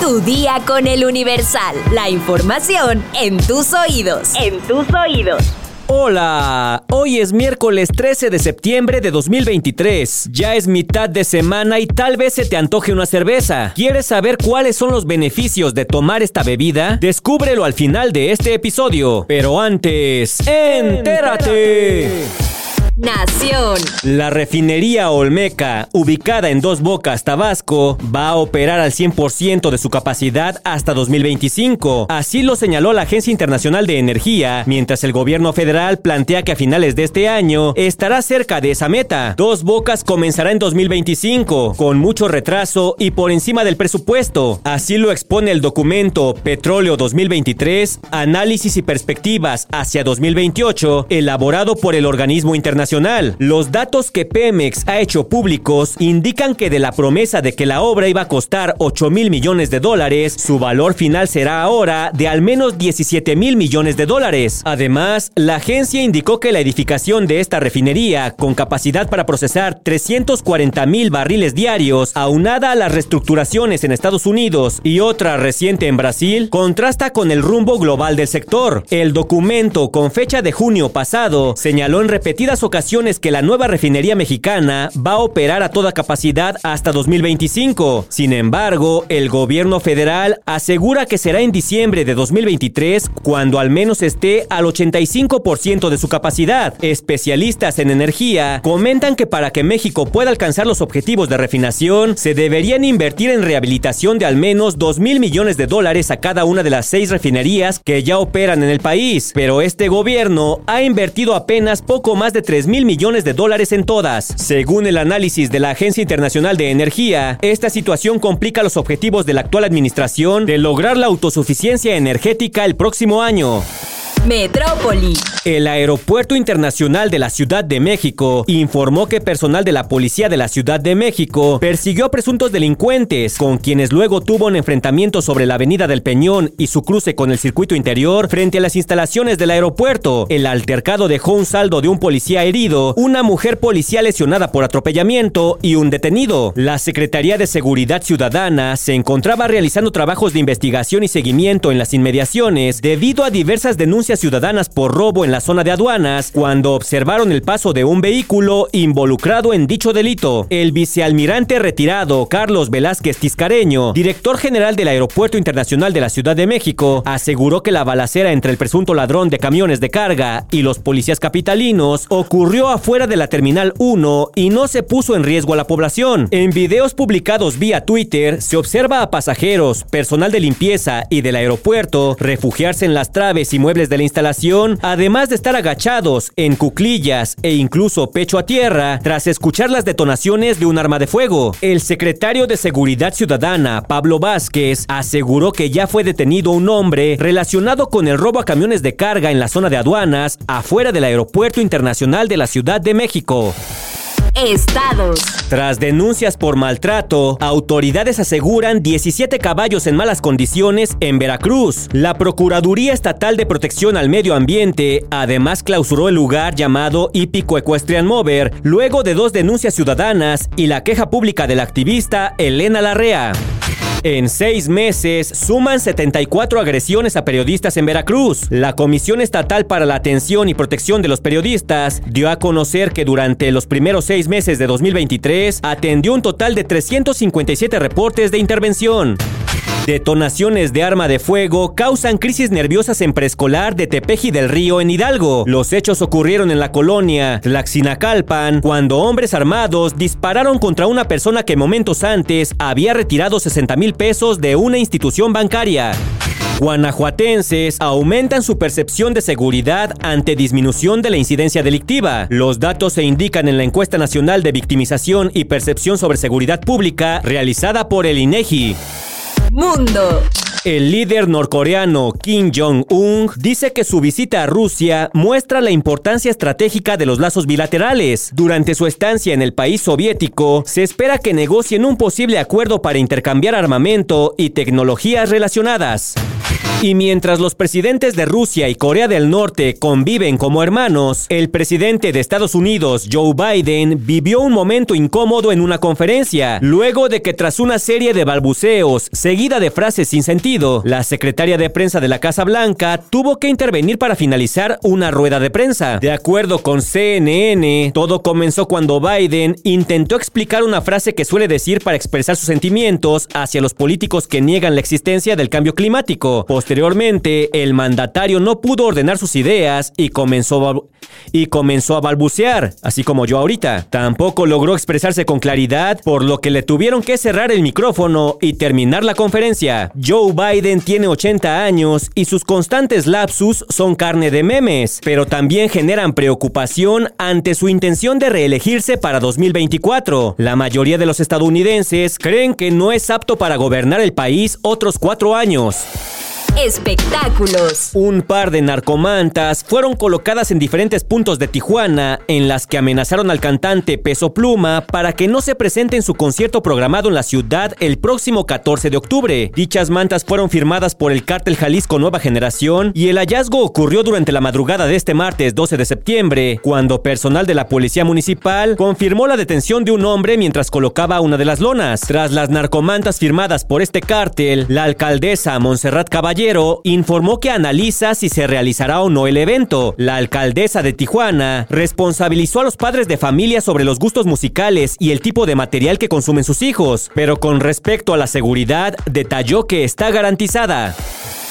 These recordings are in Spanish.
Tu día con el Universal. La información en tus oídos. En tus oídos. Hola, hoy es miércoles 13 de septiembre de 2023. Ya es mitad de semana y tal vez se te antoje una cerveza. ¿Quieres saber cuáles son los beneficios de tomar esta bebida? Descúbrelo al final de este episodio. Pero antes, entérate. Nación. La refinería Olmeca, ubicada en Dos Bocas, Tabasco, va a operar al 100% de su capacidad hasta 2025. Así lo señaló la Agencia Internacional de Energía, mientras el gobierno federal plantea que a finales de este año estará cerca de esa meta. Dos Bocas comenzará en 2025, con mucho retraso y por encima del presupuesto. Así lo expone el documento Petróleo 2023, Análisis y Perspectivas hacia 2028, elaborado por el organismo internacional los datos que Pemex ha hecho públicos indican que de la promesa de que la obra iba a costar 8 mil millones de dólares, su valor final será ahora de al menos 17 mil millones de dólares. Además, la agencia indicó que la edificación de esta refinería, con capacidad para procesar 340 mil barriles diarios, aunada a las reestructuraciones en Estados Unidos y otra reciente en Brasil, contrasta con el rumbo global del sector. El documento, con fecha de junio pasado, señaló en repetidas ocasiones que la nueva refinería mexicana va a operar a toda capacidad hasta 2025. Sin embargo, el gobierno federal asegura que será en diciembre de 2023 cuando al menos esté al 85% de su capacidad. Especialistas en energía comentan que para que México pueda alcanzar los objetivos de refinación, se deberían invertir en rehabilitación de al menos 2 mil millones de dólares a cada una de las seis refinerías que ya operan en el país. Pero este gobierno ha invertido apenas poco más de 3 mil millones de dólares en todas. Según el análisis de la Agencia Internacional de Energía, esta situación complica los objetivos de la actual administración de lograr la autosuficiencia energética el próximo año. Metrópoli. El Aeropuerto Internacional de la Ciudad de México informó que personal de la Policía de la Ciudad de México persiguió a presuntos delincuentes, con quienes luego tuvo un enfrentamiento sobre la Avenida del Peñón y su cruce con el circuito interior frente a las instalaciones del aeropuerto. El altercado dejó un saldo de un policía herido, una mujer policía lesionada por atropellamiento y un detenido. La Secretaría de Seguridad Ciudadana se encontraba realizando trabajos de investigación y seguimiento en las inmediaciones debido a diversas denuncias ciudadanas por robo en la zona de aduanas cuando observaron el paso de un vehículo involucrado en dicho delito. El vicealmirante retirado Carlos Velázquez Tiscareño, director general del Aeropuerto Internacional de la Ciudad de México, aseguró que la balacera entre el presunto ladrón de camiones de carga y los policías capitalinos ocurrió afuera de la Terminal 1 y no se puso en riesgo a la población. En videos publicados vía Twitter se observa a pasajeros, personal de limpieza y del aeropuerto refugiarse en las traves y muebles de la instalación, además de estar agachados en cuclillas e incluso pecho a tierra, tras escuchar las detonaciones de un arma de fuego. El secretario de Seguridad Ciudadana, Pablo Vázquez, aseguró que ya fue detenido un hombre relacionado con el robo a camiones de carga en la zona de aduanas afuera del Aeropuerto Internacional de la Ciudad de México. Estados. Tras denuncias por maltrato, autoridades aseguran 17 caballos en malas condiciones en Veracruz. La Procuraduría Estatal de Protección al Medio Ambiente además clausuró el lugar llamado Hípico Equestrian Mover luego de dos denuncias ciudadanas y la queja pública de la activista Elena Larrea. En seis meses suman 74 agresiones a periodistas en Veracruz. La Comisión Estatal para la Atención y Protección de los Periodistas dio a conocer que durante los primeros seis meses de 2023 atendió un total de 357 reportes de intervención. Detonaciones de arma de fuego causan crisis nerviosas en preescolar de Tepeji del Río en Hidalgo. Los hechos ocurrieron en la colonia Tlaxinacalpan cuando hombres armados dispararon contra una persona que momentos antes había retirado 60 mil pesos de una institución bancaria. Guanajuatenses aumentan su percepción de seguridad ante disminución de la incidencia delictiva. Los datos se indican en la encuesta nacional de victimización y percepción sobre seguridad pública realizada por el INEGI. Mundo. El líder norcoreano Kim Jong-un dice que su visita a Rusia muestra la importancia estratégica de los lazos bilaterales. Durante su estancia en el país soviético, se espera que negocien un posible acuerdo para intercambiar armamento y tecnologías relacionadas. Y mientras los presidentes de Rusia y Corea del Norte conviven como hermanos, el presidente de Estados Unidos, Joe Biden, vivió un momento incómodo en una conferencia, luego de que tras una serie de balbuceos, seguida de frases sin sentido, la secretaria de prensa de la Casa Blanca tuvo que intervenir para finalizar una rueda de prensa. De acuerdo con CNN, todo comenzó cuando Biden intentó explicar una frase que suele decir para expresar sus sentimientos hacia los políticos que niegan la existencia del cambio climático. El mandatario no pudo ordenar sus ideas y comenzó y comenzó a balbucear, así como yo ahorita. Tampoco logró expresarse con claridad, por lo que le tuvieron que cerrar el micrófono y terminar la conferencia. Joe Biden tiene 80 años y sus constantes lapsus son carne de memes, pero también generan preocupación ante su intención de reelegirse para 2024. La mayoría de los estadounidenses creen que no es apto para gobernar el país otros cuatro años. Espectáculos. Un par de narcomantas fueron colocadas en diferentes puntos de Tijuana en las que amenazaron al cantante Peso Pluma para que no se presente en su concierto programado en la ciudad el próximo 14 de octubre. Dichas mantas fueron firmadas por el cártel Jalisco Nueva Generación y el hallazgo ocurrió durante la madrugada de este martes 12 de septiembre, cuando personal de la policía municipal confirmó la detención de un hombre mientras colocaba una de las lonas. Tras las narcomantas firmadas por este cártel, la alcaldesa Montserrat Caballero informó que analiza si se realizará o no el evento. La alcaldesa de Tijuana responsabilizó a los padres de familia sobre los gustos musicales y el tipo de material que consumen sus hijos, pero con respecto a la seguridad, detalló que está garantizada.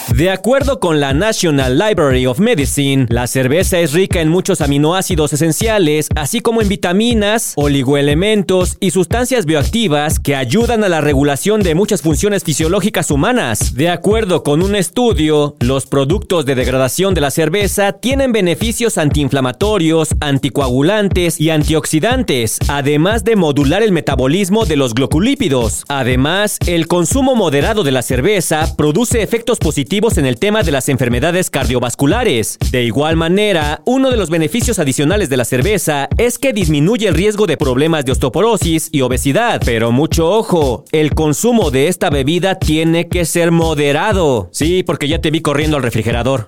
De acuerdo con la National Library of Medicine, la cerveza es rica en muchos aminoácidos esenciales, así como en vitaminas, oligoelementos y sustancias bioactivas que ayudan a la regulación de muchas funciones fisiológicas humanas. De acuerdo con un estudio, los productos de degradación de la cerveza tienen beneficios antiinflamatorios, anticoagulantes y antioxidantes, además de modular el metabolismo de los glucolípidos. Además, el consumo moderado de la cerveza produce efectos positivos en el tema de las enfermedades cardiovasculares. De igual manera, uno de los beneficios adicionales de la cerveza es que disminuye el riesgo de problemas de osteoporosis y obesidad. Pero mucho ojo, el consumo de esta bebida tiene que ser moderado. Sí, porque ya te vi corriendo al refrigerador.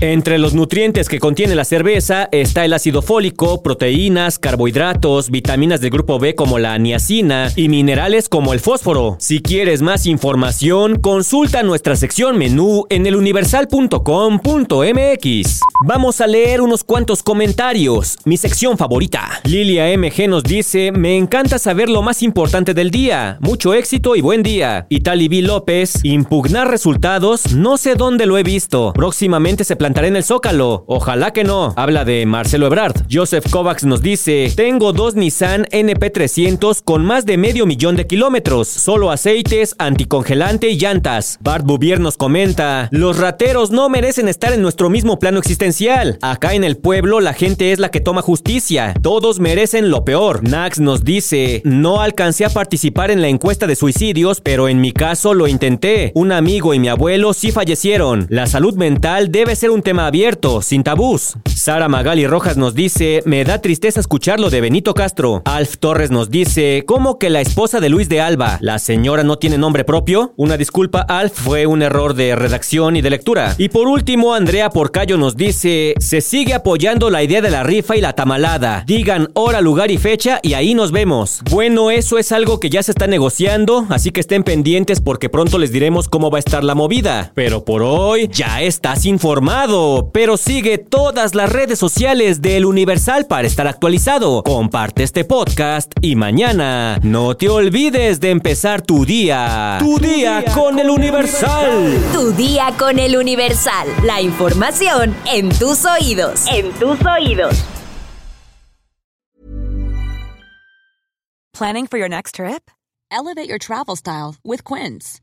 Entre los nutrientes que contiene la cerveza está el ácido fólico, proteínas, carbohidratos, vitaminas del grupo B como la niacina y minerales como el fósforo. Si quieres más información, consulta nuestra sección menú en eluniversal.com.mx. Vamos a leer unos cuantos comentarios. Mi sección favorita. Lilia MG nos dice, me encanta saber lo más importante del día. Mucho éxito y buen día. Itali B. López, impugnar resultados, no sé dónde lo he visto. Próximamente se plantaré en el Zócalo. Ojalá que no. Habla de Marcelo Ebrard. Joseph Kovacs nos dice, tengo dos Nissan NP300 con más de medio millón de kilómetros. Solo aceites, anticongelante y llantas. Bart Bouvier nos comenta, los rateros no merecen estar en nuestro mismo plano existencial. Acá en el pueblo la gente es la que toma justicia. Todos merecen lo peor. Nax nos dice, no alcancé a participar en la encuesta de suicidios, pero en mi caso lo intenté. Un amigo y mi abuelo sí fallecieron. La salud mental debe ser un tema abierto, sin tabús. Sara Magali Rojas nos dice, me da tristeza escuchar lo de Benito Castro. Alf Torres nos dice, ¿cómo que la esposa de Luis de Alba? ¿La señora no tiene nombre propio? Una disculpa, Alf, fue un error de redacción y de lectura. Y por último, Andrea Porcayo nos dice, se sigue apoyando la idea de la rifa y la tamalada. Digan hora, lugar y fecha y ahí nos vemos. Bueno, eso es algo que ya se está negociando, así que estén pendientes porque pronto les diremos cómo va a estar la movida. Pero por hoy ya estás informado pero sigue todas las redes sociales del Universal para estar actualizado. Comparte este podcast y mañana no te olvides de empezar tu día. Tu, día, con, el Universal. Tu día con el Universal. La información en tus oídos. En tus oídos. Planning for your next trip? Elevate your travel style with Quince.